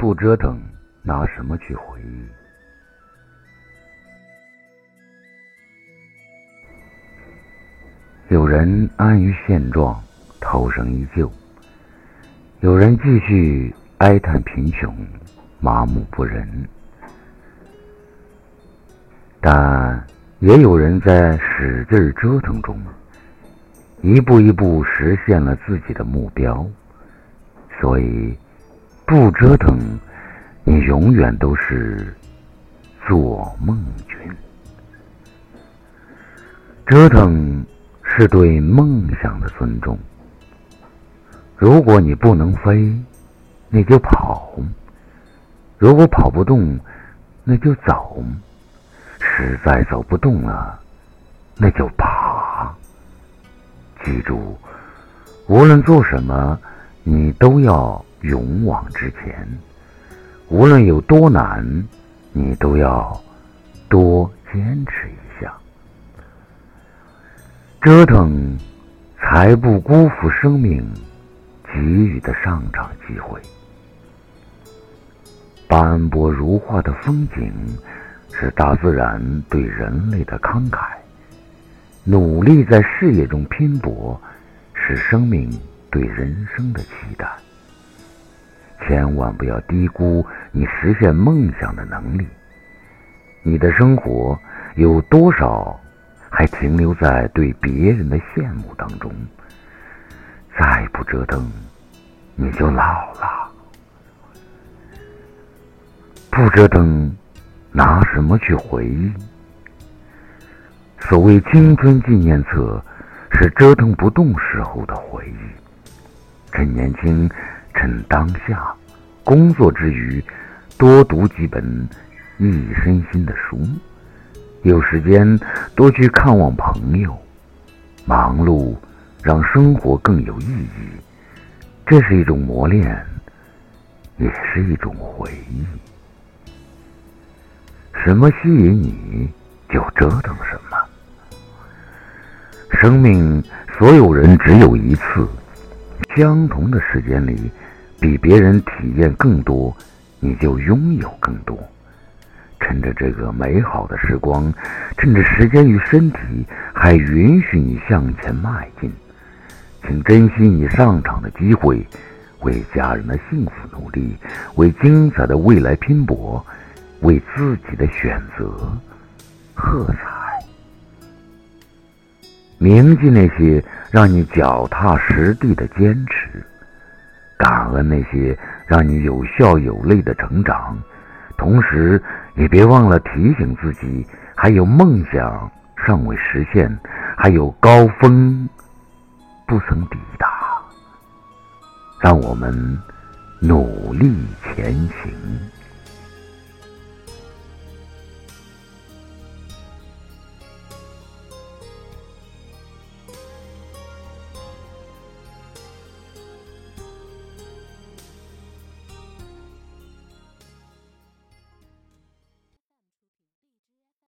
不折腾，拿什么去回忆？有人安于现状，涛声依旧；有人继续哀叹贫穷，麻木不仁。但也有人在使劲折腾中，一步一步实现了自己的目标。所以。不折腾，你永远都是做梦君。折腾是对梦想的尊重。如果你不能飞，那就跑；如果跑不动，那就走；实在走不动了，那就爬。记住，无论做什么，你都要。勇往直前，无论有多难，你都要多坚持一下。折腾，才不辜负生命给予的上场机会。斑驳如画的风景，是大自然对人类的慷慨；努力在事业中拼搏，是生命对人生的期待。千万不要低估你实现梦想的能力。你的生活有多少还停留在对别人的羡慕当中？再不折腾，你就老了。不折腾，拿什么去回忆？所谓青春纪念册，是折腾不动时候的回忆。趁年轻。趁当下，工作之余，多读几本益身心的书；有时间多去看望朋友。忙碌让生活更有意义，这是一种磨练，也是一种回忆。什么吸引你，就折腾什么。生命，所有人只有一次。相同的时间里，比别人体验更多，你就拥有更多。趁着这个美好的时光，趁着时间与身体还允许你向前迈进，请珍惜你上场的机会，为家人的幸福努力，为精彩的未来拼搏，为自己的选择喝彩。铭记那些让你脚踏实地的坚持，感恩那些让你有笑有泪的成长，同时也别忘了提醒自己，还有梦想尚未实现，还有高峰不曾抵达。让我们努力前行。